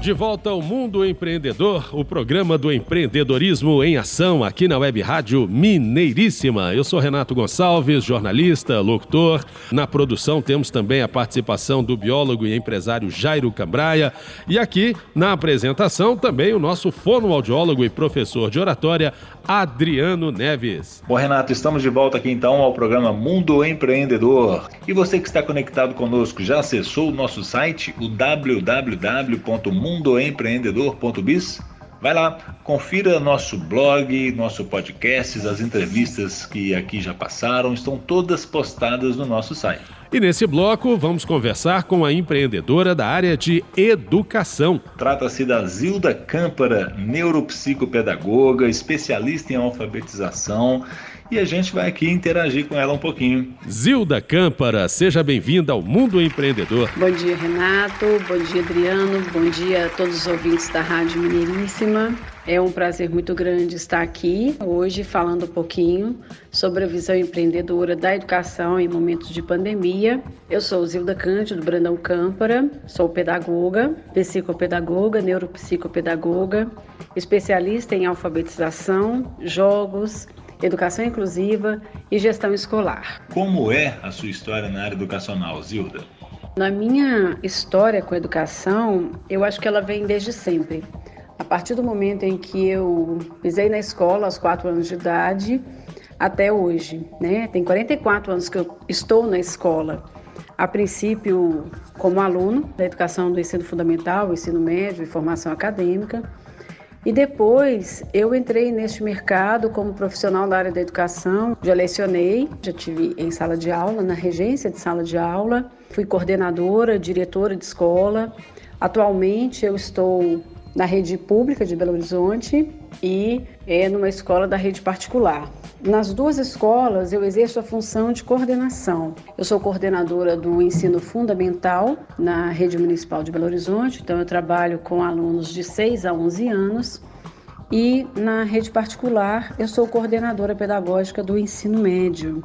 De volta ao Mundo Empreendedor, o programa do empreendedorismo em ação aqui na Web Rádio Mineiríssima. Eu sou Renato Gonçalves, jornalista, locutor. Na produção temos também a participação do biólogo e empresário Jairo Cambraia. E aqui na apresentação também o nosso fonoaudiólogo e professor de oratória, Adriano Neves. Bom, Renato, estamos de volta aqui então ao programa Mundo Empreendedor. E você que está conectado conosco já acessou o nosso site, o www.mundo mundoempreendedor.biz. Vai lá, confira nosso blog, nosso podcast, as entrevistas que aqui já passaram, estão todas postadas no nosso site. E nesse bloco vamos conversar com a empreendedora da área de educação. Trata-se da Zilda Câmpara, neuropsicopedagoga, especialista em alfabetização e a gente vai aqui interagir com ela um pouquinho. Zilda Câmpara, seja bem-vinda ao Mundo Empreendedor. Bom dia, Renato. Bom dia, Adriano. Bom dia a todos os ouvintes da Rádio Mineiríssima. É um prazer muito grande estar aqui hoje falando um pouquinho sobre a visão empreendedora da educação em momentos de pandemia. Eu sou Zilda Cândido Brandão Câmpara, sou pedagoga, psicopedagoga, neuropsicopedagoga, especialista em alfabetização, jogos, educação inclusiva e gestão escolar. Como é a sua história na área educacional, Zilda? Na minha história com a educação, eu acho que ela vem desde sempre. A partir do momento em que eu pisei na escola aos 4 anos de idade até hoje, né? Tem 44 anos que eu estou na escola. A princípio, como aluno da educação do ensino fundamental, ensino médio e formação acadêmica, e depois eu entrei neste mercado como profissional da área da educação. Já lecionei, já tive em sala de aula, na regência de sala de aula, fui coordenadora, diretora de escola. Atualmente eu estou na rede pública de Belo Horizonte e é numa escola da rede particular. Nas duas escolas, eu exerço a função de coordenação. Eu sou coordenadora do ensino fundamental na rede municipal de Belo Horizonte, então eu trabalho com alunos de 6 a 11 anos. E na rede particular, eu sou coordenadora pedagógica do ensino médio.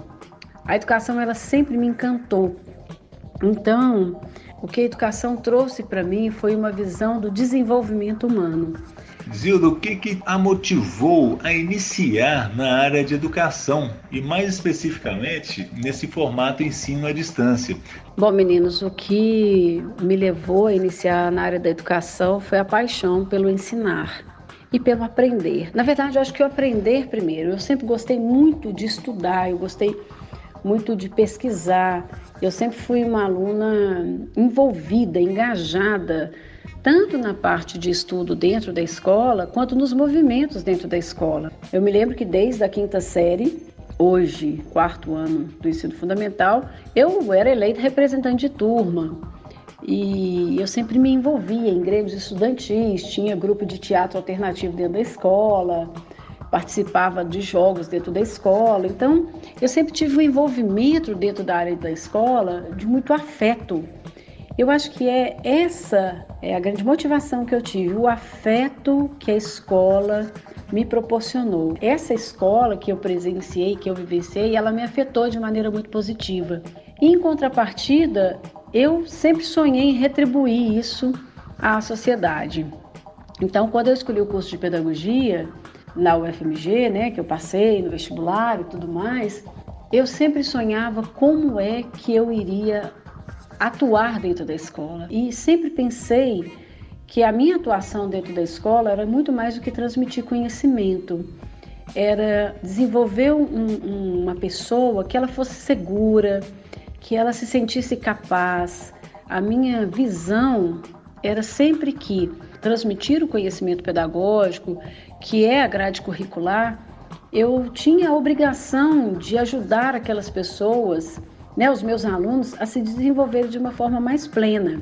A educação ela sempre me encantou. Então, o que a educação trouxe para mim foi uma visão do desenvolvimento humano. Zilda, o que, que a motivou a iniciar na área de educação e, mais especificamente, nesse formato ensino à distância? Bom, meninos, o que me levou a iniciar na área da educação foi a paixão pelo ensinar e pelo aprender. Na verdade, eu acho que o aprender primeiro. Eu sempre gostei muito de estudar, eu gostei muito de pesquisar. Eu sempre fui uma aluna envolvida, engajada tanto na parte de estudo dentro da escola, quanto nos movimentos dentro da escola. Eu me lembro que desde a quinta série, hoje, quarto ano do ensino fundamental, eu era eleita representante de turma. E eu sempre me envolvia em grêmios estudantis, tinha grupo de teatro alternativo dentro da escola, participava de jogos dentro da escola. Então, eu sempre tive um envolvimento dentro da área da escola de muito afeto eu acho que é essa é a grande motivação que eu tive, o afeto que a escola me proporcionou. Essa escola que eu presenciei, que eu vivenciei, ela me afetou de maneira muito positiva. Em contrapartida, eu sempre sonhei em retribuir isso à sociedade. Então, quando eu escolhi o curso de pedagogia na UFMG, né, que eu passei no vestibular e tudo mais, eu sempre sonhava como é que eu iria atuar dentro da escola. E sempre pensei que a minha atuação dentro da escola era muito mais do que transmitir conhecimento, era desenvolver um, uma pessoa que ela fosse segura, que ela se sentisse capaz. A minha visão era sempre que transmitir o conhecimento pedagógico, que é a grade curricular, eu tinha a obrigação de ajudar aquelas pessoas né, os meus alunos a se desenvolverem de uma forma mais plena,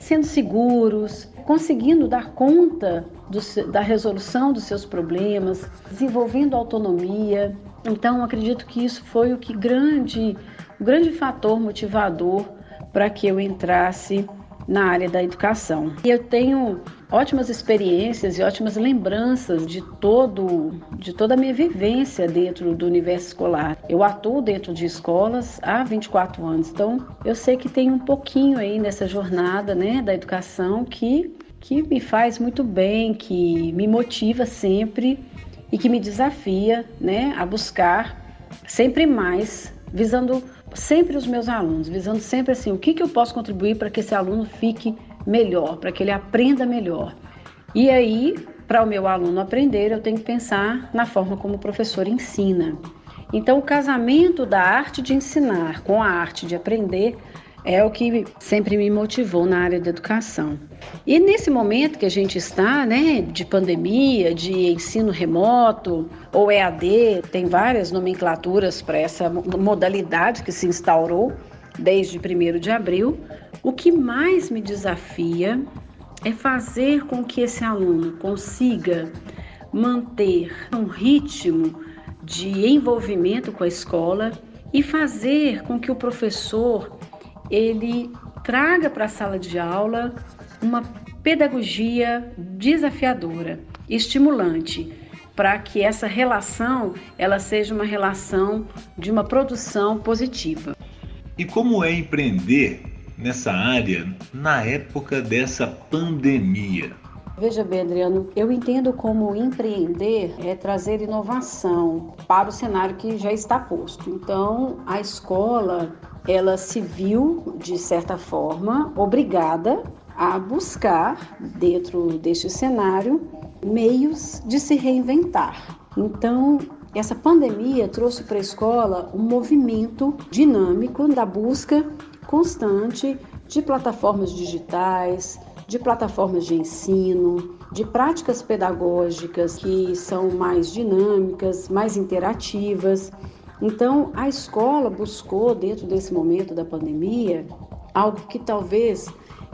sendo seguros, conseguindo dar conta do, da resolução dos seus problemas, desenvolvendo autonomia. Então, acredito que isso foi o que grande, o grande fator motivador para que eu entrasse na área da educação. E eu tenho ótimas experiências e ótimas lembranças de todo de toda a minha vivência dentro do universo escolar. Eu atuo dentro de escolas há 24 anos, então eu sei que tem um pouquinho aí nessa jornada, né, da educação que que me faz muito bem, que me motiva sempre e que me desafia, né, a buscar sempre mais, visando sempre os meus alunos, visando sempre assim, o que, que eu posso contribuir para que esse aluno fique melhor, para que ele aprenda melhor. E aí, para o meu aluno aprender, eu tenho que pensar na forma como o professor ensina. Então, o casamento da arte de ensinar com a arte de aprender é o que sempre me motivou na área da educação. E nesse momento que a gente está, né, de pandemia, de ensino remoto ou EAD, tem várias nomenclaturas para essa modalidade que se instaurou desde 1 de abril, o que mais me desafia é fazer com que esse aluno consiga manter um ritmo de envolvimento com a escola e fazer com que o professor ele traga para a sala de aula uma pedagogia desafiadora, estimulante, para que essa relação ela seja uma relação de uma produção positiva. E como é empreender nessa área na época dessa pandemia? Veja bem, Adriano, eu entendo como empreender é trazer inovação para o cenário que já está posto. Então, a escola ela se viu, de certa forma, obrigada a buscar, dentro deste cenário, meios de se reinventar. Então, essa pandemia trouxe para a escola um movimento dinâmico da busca constante de plataformas digitais, de plataformas de ensino, de práticas pedagógicas que são mais dinâmicas, mais interativas. Então, a escola buscou, dentro desse momento da pandemia, algo que talvez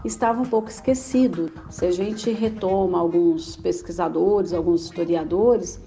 estava um pouco esquecido. Se a gente retoma alguns pesquisadores, alguns historiadores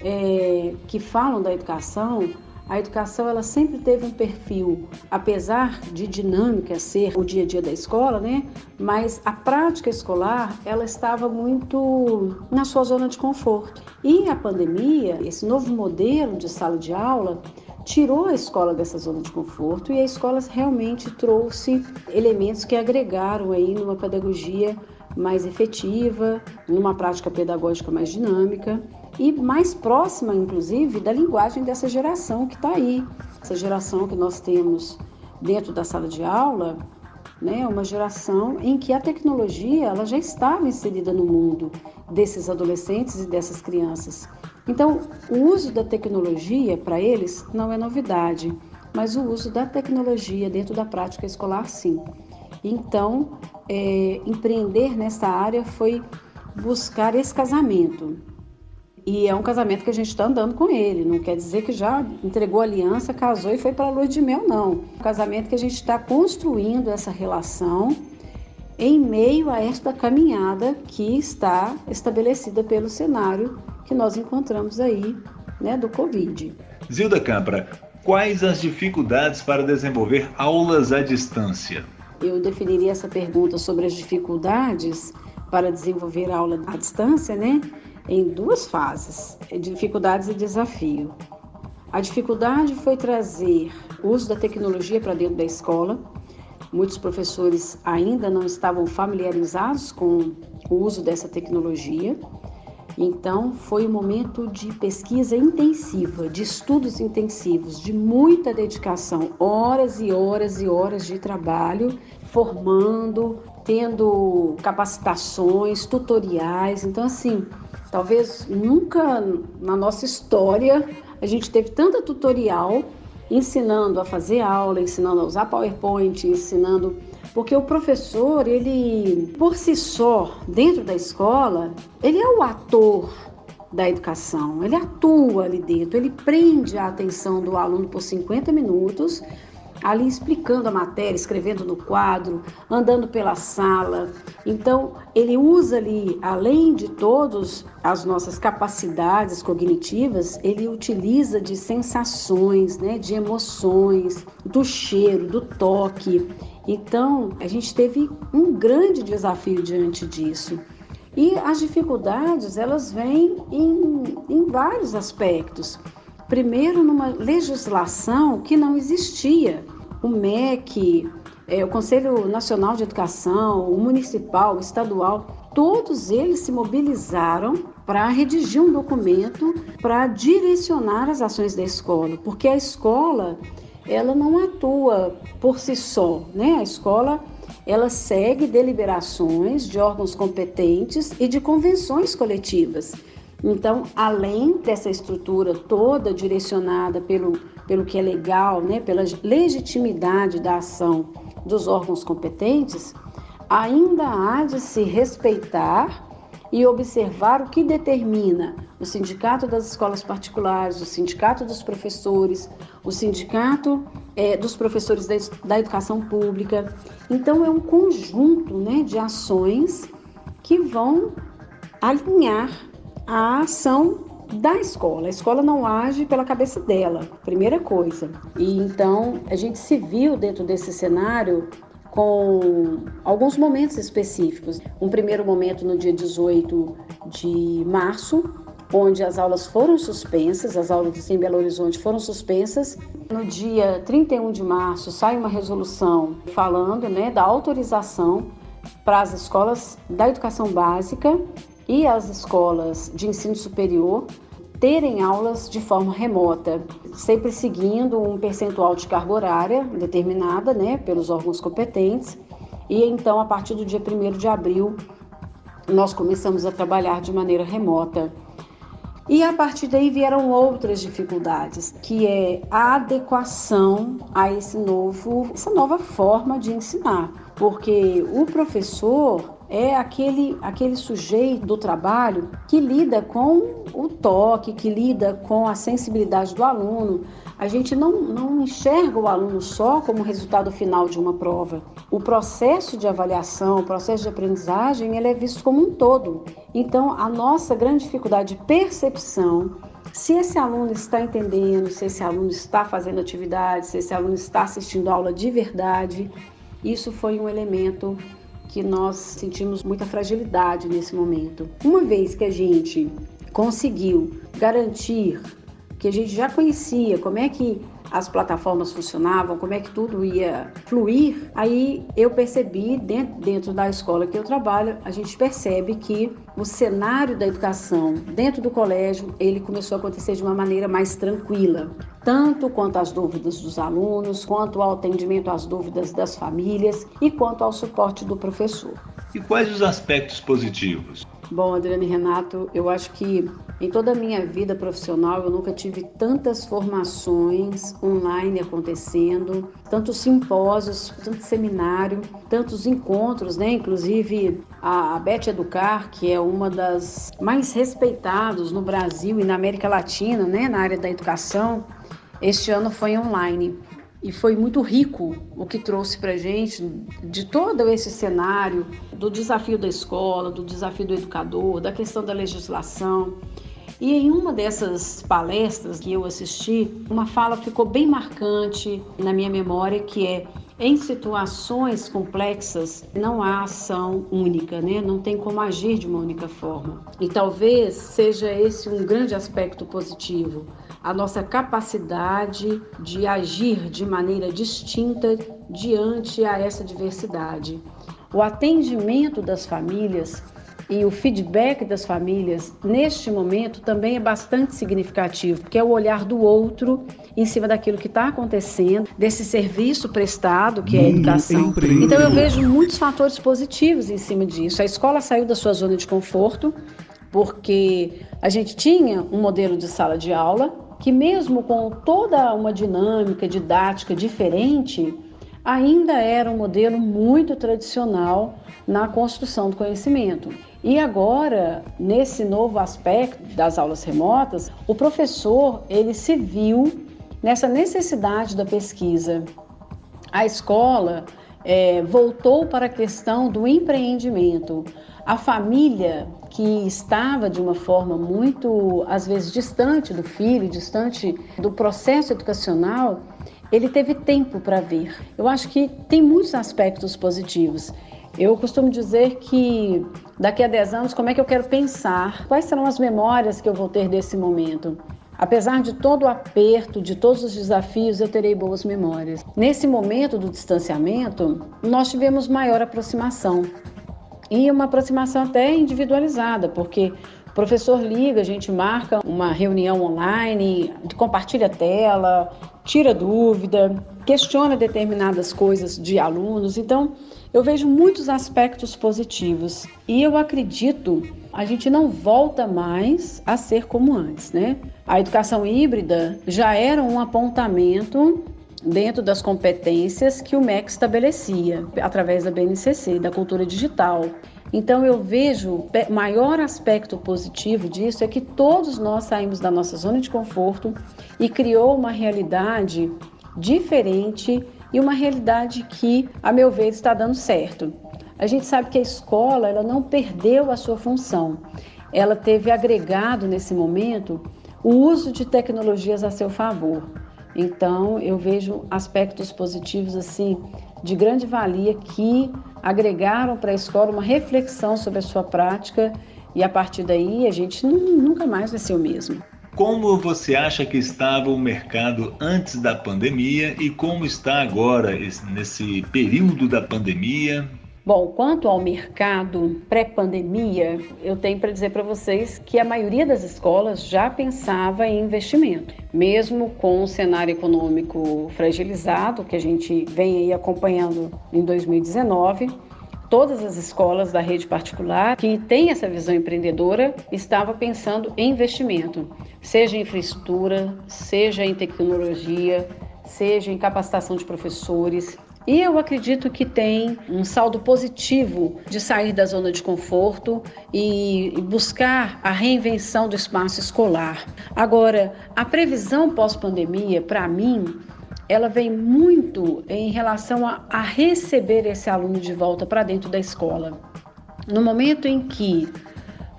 é, que falam da educação, a educação ela sempre teve um perfil, apesar de dinâmica ser o dia a dia da escola, né? Mas a prática escolar ela estava muito na sua zona de conforto. E a pandemia, esse novo modelo de sala de aula, tirou a escola dessa zona de conforto e a escola realmente trouxe elementos que agregaram aí numa pedagogia mais efetiva, numa prática pedagógica mais dinâmica e mais próxima, inclusive, da linguagem dessa geração que está aí. Essa geração que nós temos dentro da sala de aula, né, uma geração em que a tecnologia ela já estava inserida no mundo desses adolescentes e dessas crianças. Então, o uso da tecnologia para eles não é novidade, mas o uso da tecnologia dentro da prática escolar, sim. Então, é, empreender nessa área foi buscar esse casamento. E é um casamento que a gente está andando com ele. Não quer dizer que já entregou aliança, casou e foi para a lua de mel, não. Um casamento que a gente está construindo essa relação em meio a esta caminhada que está estabelecida pelo cenário que nós encontramos aí né, do Covid. Zilda Campra, quais as dificuldades para desenvolver aulas à distância? Eu definiria essa pergunta sobre as dificuldades para desenvolver aula à distância, né, em duas fases: dificuldades e desafio. A dificuldade foi trazer o uso da tecnologia para dentro da escola. Muitos professores ainda não estavam familiarizados com o uso dessa tecnologia. Então, foi um momento de pesquisa intensiva, de estudos intensivos, de muita dedicação, horas e horas e horas de trabalho, formando, tendo capacitações, tutoriais. Então, assim, talvez nunca na nossa história a gente teve tanta tutorial ensinando a fazer aula, ensinando a usar PowerPoint, ensinando porque o professor, ele por si só, dentro da escola, ele é o ator da educação, ele atua ali dentro, ele prende a atenção do aluno por 50 minutos ali explicando a matéria, escrevendo no quadro, andando pela sala. Então, ele usa ali, além de todas as nossas capacidades cognitivas, ele utiliza de sensações, né, de emoções, do cheiro, do toque. Então, a gente teve um grande desafio diante disso. E as dificuldades, elas vêm em, em vários aspectos. Primeiro, numa legislação que não existia. O MEC, é, o Conselho Nacional de Educação, o municipal, o estadual, todos eles se mobilizaram para redigir um documento para direcionar as ações da escola, porque a escola ela não atua por si só, né? A escola ela segue deliberações de órgãos competentes e de convenções coletivas. Então, além dessa estrutura toda direcionada pelo, pelo que é legal, né, pela legitimidade da ação dos órgãos competentes, ainda há de se respeitar e observar o que determina o Sindicato das Escolas Particulares, o Sindicato dos Professores, o Sindicato é, dos Professores da, da Educação Pública. Então, é um conjunto né, de ações que vão alinhar a ação da escola. A escola não age pela cabeça dela, primeira coisa. E então a gente se viu dentro desse cenário com alguns momentos específicos. Um primeiro momento no dia 18 de março, onde as aulas foram suspensas, as aulas em Belo Horizonte foram suspensas. No dia 31 de março sai uma resolução falando né, da autorização para as escolas da educação básica e as escolas de ensino superior terem aulas de forma remota, sempre seguindo um percentual de carga horária determinada né, pelos órgãos competentes. E então, a partir do dia 1 de abril, nós começamos a trabalhar de maneira remota. E a partir daí vieram outras dificuldades, que é a adequação a esse novo, essa nova forma de ensinar, porque o professor é aquele, aquele sujeito do trabalho que lida com o toque, que lida com a sensibilidade do aluno. A gente não, não enxerga o aluno só como resultado final de uma prova. O processo de avaliação, o processo de aprendizagem, ele é visto como um todo. Então, a nossa grande dificuldade de percepção se esse aluno está entendendo, se esse aluno está fazendo atividade, se esse aluno está assistindo aula de verdade, isso foi um elemento que nós sentimos muita fragilidade nesse momento. Uma vez que a gente conseguiu garantir que a gente já conhecia como é que as plataformas funcionavam, como é que tudo ia fluir, aí eu percebi dentro, dentro da escola que eu trabalho, a gente percebe que o cenário da educação dentro do colégio, ele começou a acontecer de uma maneira mais tranquila, tanto quanto às dúvidas dos alunos, quanto ao atendimento às dúvidas das famílias e quanto ao suporte do professor. E quais os aspectos positivos? Bom, Adriane Renato, eu acho que em toda a minha vida profissional eu nunca tive tantas formações online acontecendo, tantos simpósios, tanto seminário, tantos encontros, né? Inclusive a Beth Educar, que é uma das mais respeitadas no Brasil e na América Latina, né, na área da educação, este ano foi online e foi muito rico o que trouxe para gente de todo esse cenário do desafio da escola, do desafio do educador, da questão da legislação. E em uma dessas palestras que eu assisti, uma fala ficou bem marcante na minha memória, que é em situações complexas não há ação única, né? Não tem como agir de uma única forma. E talvez seja esse um grande aspecto positivo a nossa capacidade de agir de maneira distinta diante a essa diversidade. O atendimento das famílias e o feedback das famílias neste momento também é bastante significativo, porque é o olhar do outro em cima daquilo que está acontecendo, desse serviço prestado, que é a educação. Então eu vejo muitos fatores positivos em cima disso. A escola saiu da sua zona de conforto, porque a gente tinha um modelo de sala de aula que, mesmo com toda uma dinâmica didática diferente, ainda era um modelo muito tradicional na construção do conhecimento. E agora, nesse novo aspecto das aulas remotas, o professor ele se viu nessa necessidade da pesquisa, a escola é, voltou para a questão do empreendimento. A família que estava de uma forma muito, às vezes, distante do filho, distante do processo educacional, ele teve tempo para ver. Eu acho que tem muitos aspectos positivos. Eu costumo dizer que daqui a 10 anos, como é que eu quero pensar? Quais serão as memórias que eu vou ter desse momento? Apesar de todo o aperto, de todos os desafios, eu terei boas memórias. Nesse momento do distanciamento, nós tivemos maior aproximação. E uma aproximação até individualizada, porque o professor liga, a gente marca uma reunião online, compartilha a tela, tira dúvida, questiona determinadas coisas de alunos. Então, eu vejo muitos aspectos positivos e eu acredito a gente não volta mais a ser como antes, né? A educação híbrida já era um apontamento dentro das competências que o MEC estabelecia através da BNCC, da cultura digital. Então eu vejo o maior aspecto positivo disso é que todos nós saímos da nossa zona de conforto e criou uma realidade diferente e uma realidade que, a meu ver, está dando certo. A gente sabe que a escola ela não perdeu a sua função. Ela teve agregado nesse momento o uso de tecnologias a seu favor. Então, eu vejo aspectos positivos assim de grande valia que agregaram para a escola uma reflexão sobre a sua prática e a partir daí a gente nunca mais vai ser o mesmo. Como você acha que estava o mercado antes da pandemia e como está agora nesse período da pandemia? Bom, quanto ao mercado pré-pandemia, eu tenho para dizer para vocês que a maioria das escolas já pensava em investimento, mesmo com o cenário econômico fragilizado que a gente vem aí acompanhando em 2019 todas as escolas da rede particular que têm essa visão empreendedora estavam pensando em investimento, seja em infraestrutura, seja em tecnologia, seja em capacitação de professores. E eu acredito que tem um saldo positivo de sair da zona de conforto e buscar a reinvenção do espaço escolar. Agora, a previsão pós-pandemia, para mim, ela vem muito em relação a, a receber esse aluno de volta para dentro da escola. No momento em que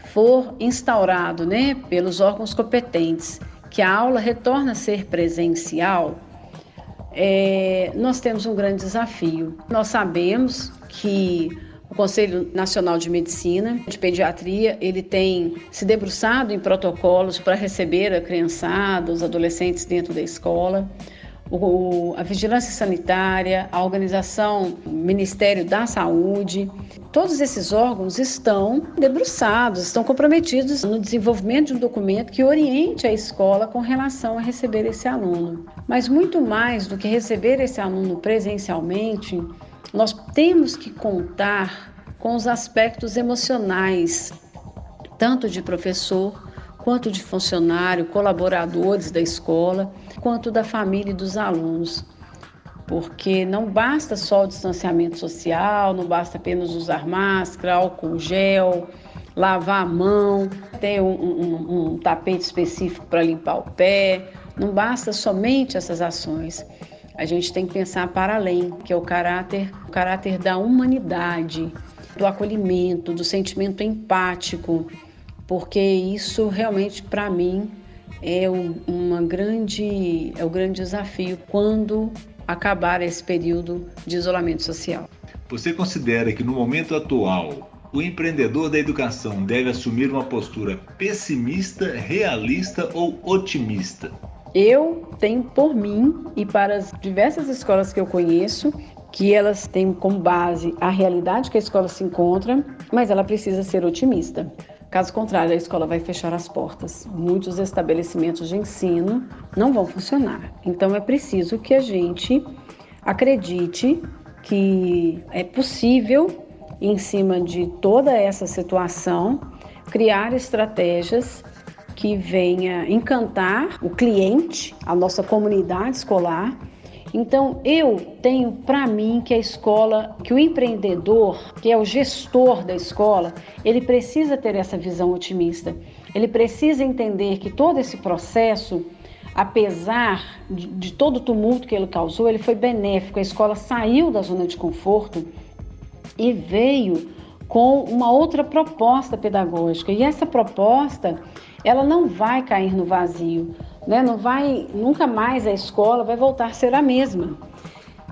for instaurado né, pelos órgãos competentes que a aula retorna a ser presencial, é, nós temos um grande desafio. Nós sabemos que o Conselho Nacional de Medicina, de Pediatria, ele tem se debruçado em protocolos para receber a criançada, os adolescentes dentro da escola o, a Vigilância Sanitária, a organização Ministério da Saúde, todos esses órgãos estão debruçados, estão comprometidos no desenvolvimento de um documento que oriente a escola com relação a receber esse aluno. Mas muito mais do que receber esse aluno presencialmente, nós temos que contar com os aspectos emocionais, tanto de professor quanto de funcionário, colaboradores da escola, quanto da família e dos alunos. Porque não basta só o distanciamento social, não basta apenas usar máscara, álcool gel, lavar a mão, ter um, um, um tapete específico para limpar o pé. Não basta somente essas ações. A gente tem que pensar para além, que é o caráter, o caráter da humanidade, do acolhimento, do sentimento empático, porque isso realmente para mim é uma grande é o grande desafio quando acabar esse período de isolamento social. Você considera que no momento atual o empreendedor da educação deve assumir uma postura pessimista, realista ou otimista? Eu tenho por mim e para as diversas escolas que eu conheço que elas têm como base a realidade que a escola se encontra, mas ela precisa ser otimista. Caso contrário, a escola vai fechar as portas. Muitos estabelecimentos de ensino não vão funcionar. Então é preciso que a gente acredite que é possível, em cima de toda essa situação, criar estratégias que venha encantar o cliente, a nossa comunidade escolar então, eu tenho para mim que a escola, que o empreendedor, que é o gestor da escola, ele precisa ter essa visão otimista. Ele precisa entender que todo esse processo apesar de, de todo o tumulto que ele causou, ele foi benéfico. A escola saiu da zona de conforto e veio com uma outra proposta pedagógica. E essa proposta, ela não vai cair no vazio, né? Não vai, nunca mais a escola vai voltar a ser a mesma.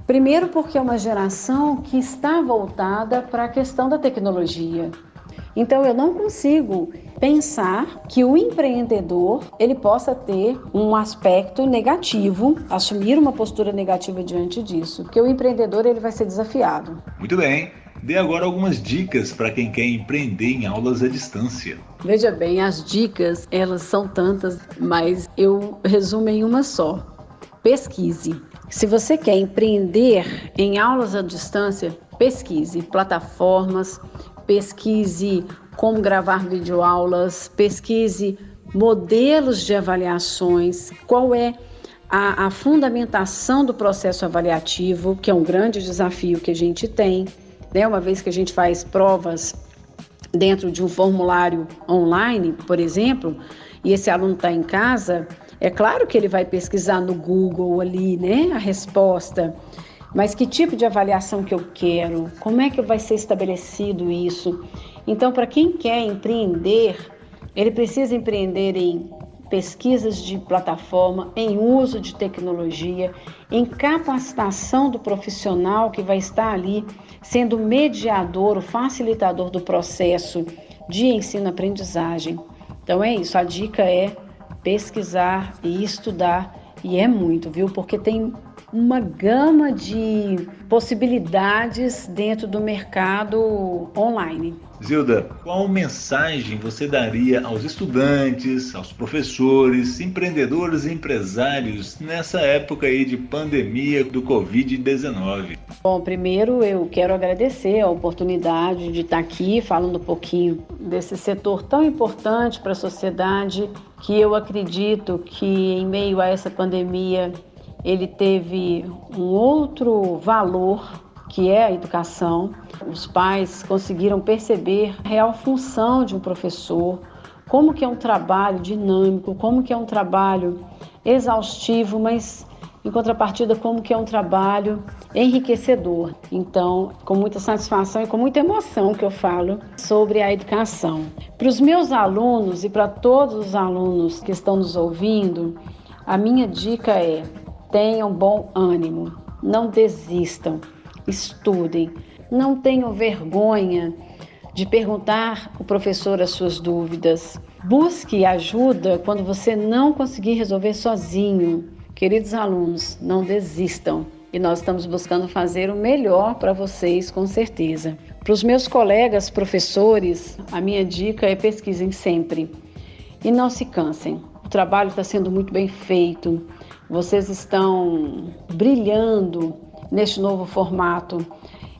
Primeiro porque é uma geração que está voltada para a questão da tecnologia. Então eu não consigo pensar que o empreendedor ele possa ter um aspecto negativo, assumir uma postura negativa diante disso, porque o empreendedor ele vai ser desafiado. Muito bem. Dê agora algumas dicas para quem quer empreender em aulas à distância. Veja bem, as dicas, elas são tantas, mas eu resumo em uma só. Pesquise. Se você quer empreender em aulas à distância, pesquise plataformas, pesquise como gravar videoaulas, pesquise modelos de avaliações, qual é a, a, fundamentação do processo avaliativo, que é um grande desafio que a gente tem né? Uma vez que a gente faz provas dentro de um formulário online, por exemplo, e esse aluno está em casa, é claro que ele vai pesquisar no Google ali, né, a resposta. Mas que tipo de avaliação que eu quero? Como é que vai ser estabelecido isso? Então, para quem quer empreender, ele precisa empreender em pesquisas de plataforma, em uso de tecnologia, em capacitação do profissional que vai estar ali sendo mediador, o facilitador do processo de ensino-aprendizagem. Então é isso, a dica é pesquisar e estudar, e é muito, viu? Porque tem uma gama de possibilidades dentro do mercado online. Zilda, qual mensagem você daria aos estudantes, aos professores, empreendedores e empresários nessa época aí de pandemia do Covid-19? Bom, primeiro eu quero agradecer a oportunidade de estar aqui falando um pouquinho desse setor tão importante para a sociedade que eu acredito que em meio a essa pandemia ele teve um outro valor que é a educação. Os pais conseguiram perceber a real função de um professor, como que é um trabalho dinâmico, como que é um trabalho exaustivo, mas em contrapartida como que é um trabalho enriquecedor. Então, com muita satisfação e com muita emoção que eu falo sobre a educação. Para os meus alunos e para todos os alunos que estão nos ouvindo, a minha dica é: tenham bom ânimo, não desistam, estudem, não tenham vergonha de perguntar ao professor as suas dúvidas. Busque ajuda quando você não conseguir resolver sozinho. Queridos alunos, não desistam. E nós estamos buscando fazer o melhor para vocês, com certeza. Para os meus colegas professores, a minha dica é pesquisem sempre e não se cansem. O trabalho está sendo muito bem feito. Vocês estão brilhando neste novo formato.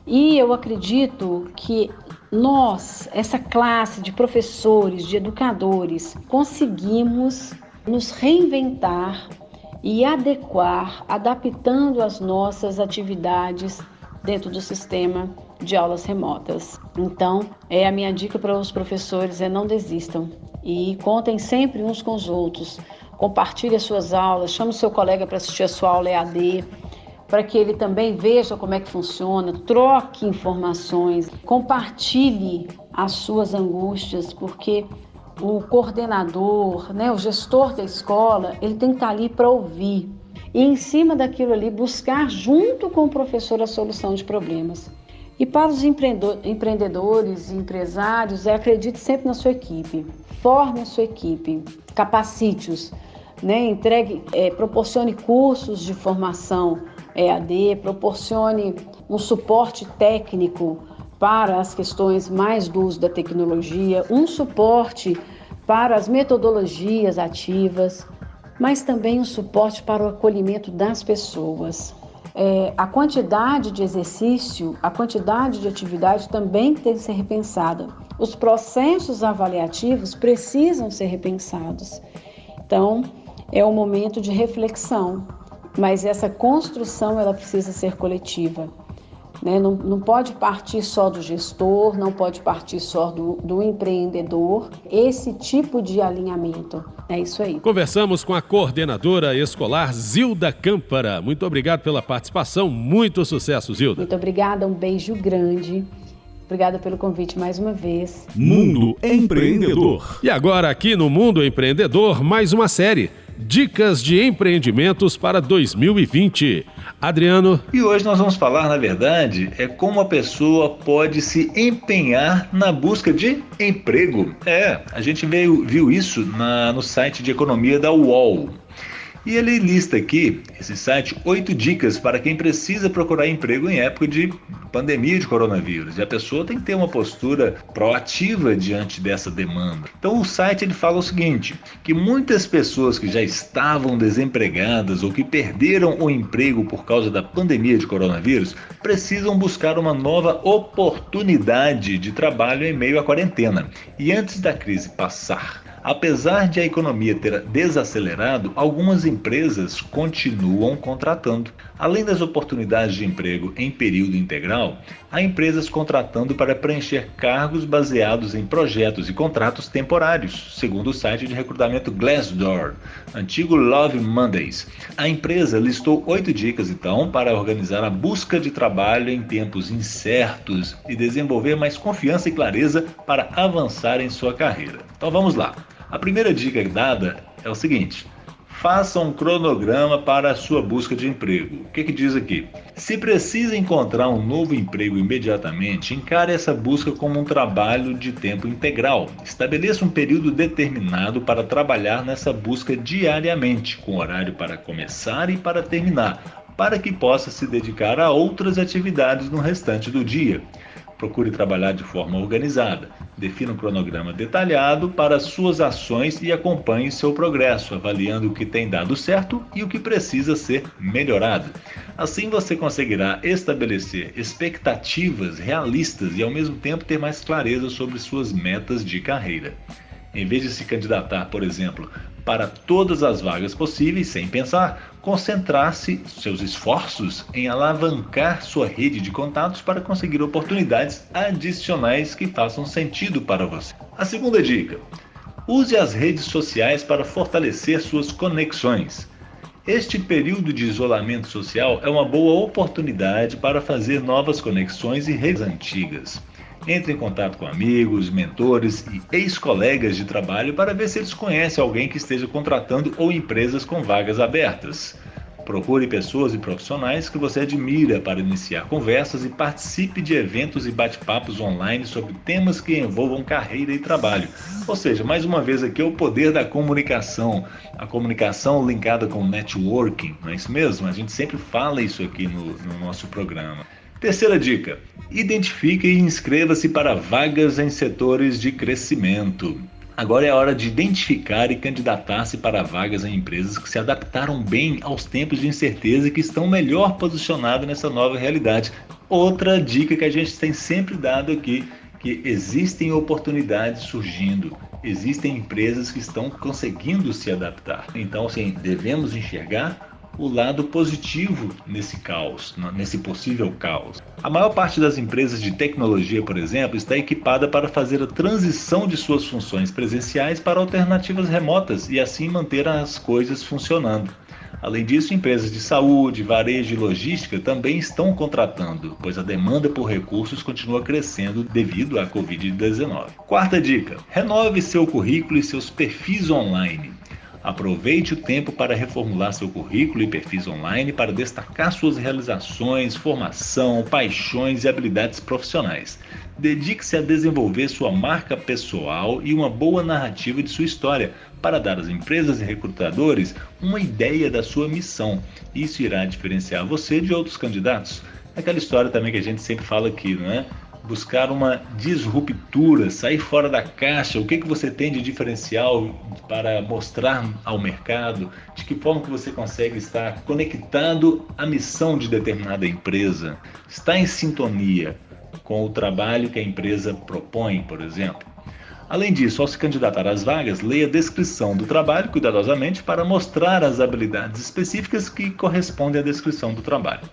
E eu acredito que nós, essa classe de professores, de educadores, conseguimos nos reinventar e adequar, adaptando as nossas atividades dentro do sistema de aulas remotas. Então, é a minha dica para os professores é não desistam e contem sempre uns com os outros compartilhe as suas aulas, chame o seu colega para assistir a sua aula EAD, para que ele também veja como é que funciona, troque informações, compartilhe as suas angústias, porque o coordenador, né, o gestor da escola, ele tem que estar ali para ouvir e em cima daquilo ali buscar junto com o professor a solução de problemas. E para os empreendedores e empresários, é, acredite sempre na sua equipe, forme a sua equipe, capacite-os né? Entregue, é, proporcione cursos de formação EAD, proporcione um suporte técnico para as questões mais do uso da tecnologia, um suporte para as metodologias ativas, mas também um suporte para o acolhimento das pessoas. É, a quantidade de exercício, a quantidade de atividade também tem que ser repensada. Os processos avaliativos precisam ser repensados. Então, é um momento de reflexão, mas essa construção ela precisa ser coletiva. Né? Não, não pode partir só do gestor, não pode partir só do, do empreendedor. Esse tipo de alinhamento. É isso aí. Conversamos com a coordenadora escolar Zilda Câmpara. Muito obrigado pela participação. Muito sucesso, Zilda. Muito obrigada. Um beijo grande. Obrigada pelo convite mais uma vez. Mundo Empreendedor. E agora, aqui no Mundo Empreendedor, mais uma série. Dicas de empreendimentos para 2020. Adriano. E hoje nós vamos falar, na verdade, é como a pessoa pode se empenhar na busca de emprego. É, a gente veio, viu isso na, no site de economia da UOL. E ele lista aqui, esse site, oito dicas para quem precisa procurar emprego em época de pandemia de coronavírus. E a pessoa tem que ter uma postura proativa diante dessa demanda. Então o site ele fala o seguinte, que muitas pessoas que já estavam desempregadas ou que perderam o emprego por causa da pandemia de coronavírus precisam buscar uma nova oportunidade de trabalho em meio à quarentena. E antes da crise passar, Apesar de a economia ter desacelerado, algumas empresas continuam contratando. Além das oportunidades de emprego em período integral, há empresas contratando para preencher cargos baseados em projetos e contratos temporários, segundo o site de recrutamento Glassdoor, antigo Love Mondays. A empresa listou oito dicas, então, para organizar a busca de trabalho em tempos incertos e desenvolver mais confiança e clareza para avançar em sua carreira. Então vamos lá. A primeira dica dada é o seguinte: faça um cronograma para a sua busca de emprego. O que, que diz aqui? Se precisa encontrar um novo emprego imediatamente, encare essa busca como um trabalho de tempo integral. Estabeleça um período determinado para trabalhar nessa busca diariamente, com horário para começar e para terminar, para que possa se dedicar a outras atividades no restante do dia. Procure trabalhar de forma organizada. Defina um cronograma detalhado para suas ações e acompanhe seu progresso, avaliando o que tem dado certo e o que precisa ser melhorado. Assim você conseguirá estabelecer expectativas realistas e ao mesmo tempo ter mais clareza sobre suas metas de carreira. Em vez de se candidatar, por exemplo, para todas as vagas possíveis sem pensar, concentrar-se seus esforços em alavancar sua rede de contatos para conseguir oportunidades adicionais que façam sentido para você. A segunda dica: use as redes sociais para fortalecer suas conexões. Este período de isolamento social é uma boa oportunidade para fazer novas conexões e redes antigas. Entre em contato com amigos, mentores e ex-colegas de trabalho para ver se eles conhecem alguém que esteja contratando ou empresas com vagas abertas. Procure pessoas e profissionais que você admira para iniciar conversas e participe de eventos e bate-papos online sobre temas que envolvam carreira e trabalho. Ou seja, mais uma vez aqui é o poder da comunicação, a comunicação linkada com networking, não é isso mesmo? A gente sempre fala isso aqui no, no nosso programa. Terceira dica: identifique e inscreva-se para vagas em setores de crescimento. Agora é a hora de identificar e candidatar-se para vagas em empresas que se adaptaram bem aos tempos de incerteza e que estão melhor posicionadas nessa nova realidade. Outra dica que a gente tem sempre dado aqui, que existem oportunidades surgindo, existem empresas que estão conseguindo se adaptar. Então, assim, devemos enxergar o lado positivo nesse caos, nesse possível caos. A maior parte das empresas de tecnologia, por exemplo, está equipada para fazer a transição de suas funções presenciais para alternativas remotas e assim manter as coisas funcionando. Além disso, empresas de saúde, varejo e logística também estão contratando, pois a demanda por recursos continua crescendo devido à Covid-19. Quarta dica: renove seu currículo e seus perfis online. Aproveite o tempo para reformular seu currículo e perfis online para destacar suas realizações, formação, paixões e habilidades profissionais. Dedique-se a desenvolver sua marca pessoal e uma boa narrativa de sua história para dar às empresas e recrutadores uma ideia da sua missão. Isso irá diferenciar você de outros candidatos. Aquela história também que a gente sempre fala aqui, não é? Buscar uma disruptura, sair fora da caixa, o que, que você tem de diferencial para mostrar ao mercado, de que forma que você consegue estar conectado à missão de determinada empresa, está em sintonia com o trabalho que a empresa propõe, por exemplo. Além disso, ao se candidatar às vagas, leia a descrição do trabalho cuidadosamente para mostrar as habilidades específicas que correspondem à descrição do trabalho.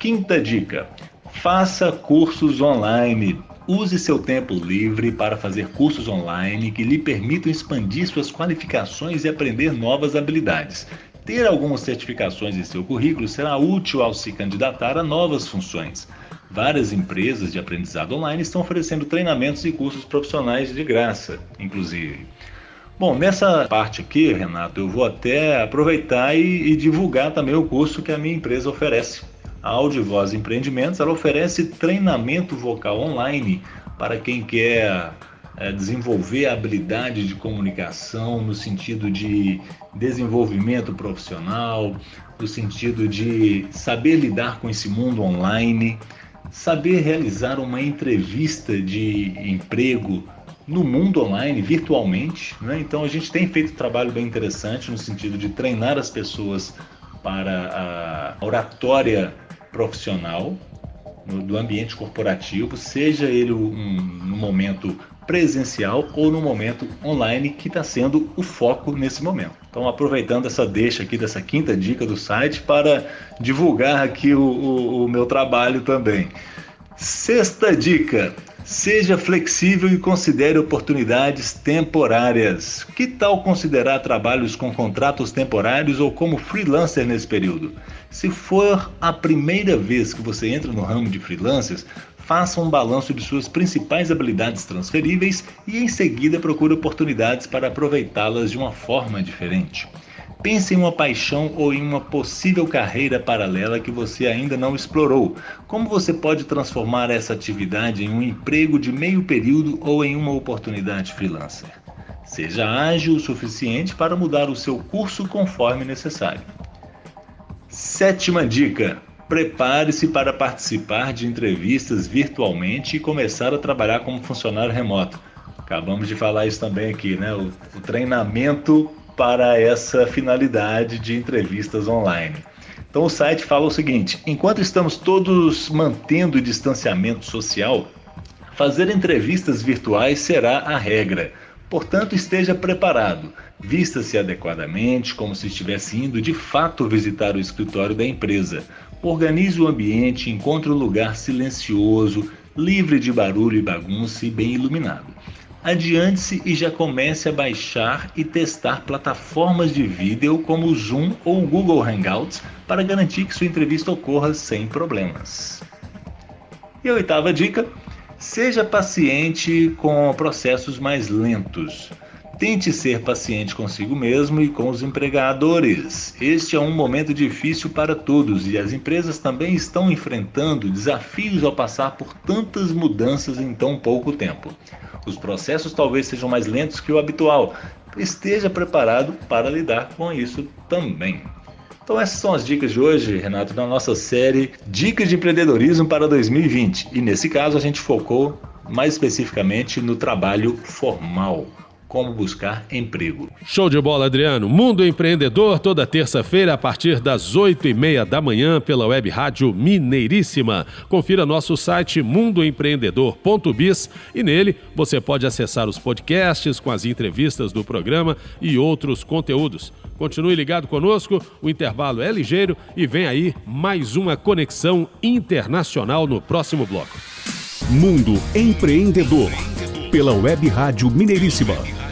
Quinta dica: Faça cursos online. Use seu tempo livre para fazer cursos online que lhe permitam expandir suas qualificações e aprender novas habilidades. Ter algumas certificações em seu currículo será útil ao se candidatar a novas funções. Várias empresas de aprendizado online estão oferecendo treinamentos e cursos profissionais de graça, inclusive. Bom, nessa parte aqui, Renato, eu vou até aproveitar e, e divulgar também o curso que a minha empresa oferece a Audiovoz Empreendimentos ela oferece treinamento vocal online para quem quer é, desenvolver a habilidade de comunicação no sentido de desenvolvimento profissional, no sentido de saber lidar com esse mundo online, saber realizar uma entrevista de emprego no mundo online, virtualmente. Né? Então a gente tem feito um trabalho bem interessante no sentido de treinar as pessoas para a oratória profissional no, do ambiente corporativo, seja ele um, no momento presencial ou no momento online, que está sendo o foco nesse momento. Então, aproveitando essa deixa aqui dessa quinta dica do site para divulgar aqui o, o, o meu trabalho também. Sexta dica: Seja flexível e considere oportunidades temporárias. Que tal considerar trabalhos com contratos temporários ou como freelancer nesse período? Se for a primeira vez que você entra no ramo de freelancers, faça um balanço de suas principais habilidades transferíveis e em seguida procure oportunidades para aproveitá-las de uma forma diferente. Pense em uma paixão ou em uma possível carreira paralela que você ainda não explorou. Como você pode transformar essa atividade em um emprego de meio período ou em uma oportunidade freelancer? Seja ágil o suficiente para mudar o seu curso conforme necessário. Sétima dica: prepare-se para participar de entrevistas virtualmente e começar a trabalhar como funcionário remoto. Acabamos de falar isso também aqui, né? O, o treinamento para essa finalidade de entrevistas online. Então o site fala o seguinte: enquanto estamos todos mantendo o distanciamento social, fazer entrevistas virtuais será a regra. Portanto, esteja preparado. Vista-se adequadamente, como se estivesse indo de fato visitar o escritório da empresa. Organize o ambiente, encontre um lugar silencioso, livre de barulho e bagunça e bem iluminado adiante-se e já comece a baixar e testar plataformas de vídeo como o Zoom ou o Google Hangouts para garantir que sua entrevista ocorra sem problemas. E a oitava dica: seja paciente com processos mais lentos. Tente ser paciente consigo mesmo e com os empregadores. Este é um momento difícil para todos e as empresas também estão enfrentando desafios ao passar por tantas mudanças em tão pouco tempo. Os processos talvez sejam mais lentos que o habitual. Esteja preparado para lidar com isso também. Então essas são as dicas de hoje, Renato, da nossa série Dicas de Empreendedorismo para 2020. E nesse caso a gente focou mais especificamente no trabalho formal como buscar emprego. Show de bola, Adriano. Mundo Empreendedor, toda terça-feira, a partir das oito e meia da manhã, pela web rádio Mineiríssima. Confira nosso site mundoempreendedor.biz e nele você pode acessar os podcasts com as entrevistas do programa e outros conteúdos. Continue ligado conosco, o intervalo é ligeiro e vem aí mais uma conexão internacional no próximo bloco. Mundo Empreendedor, pela web rádio Mineiríssima.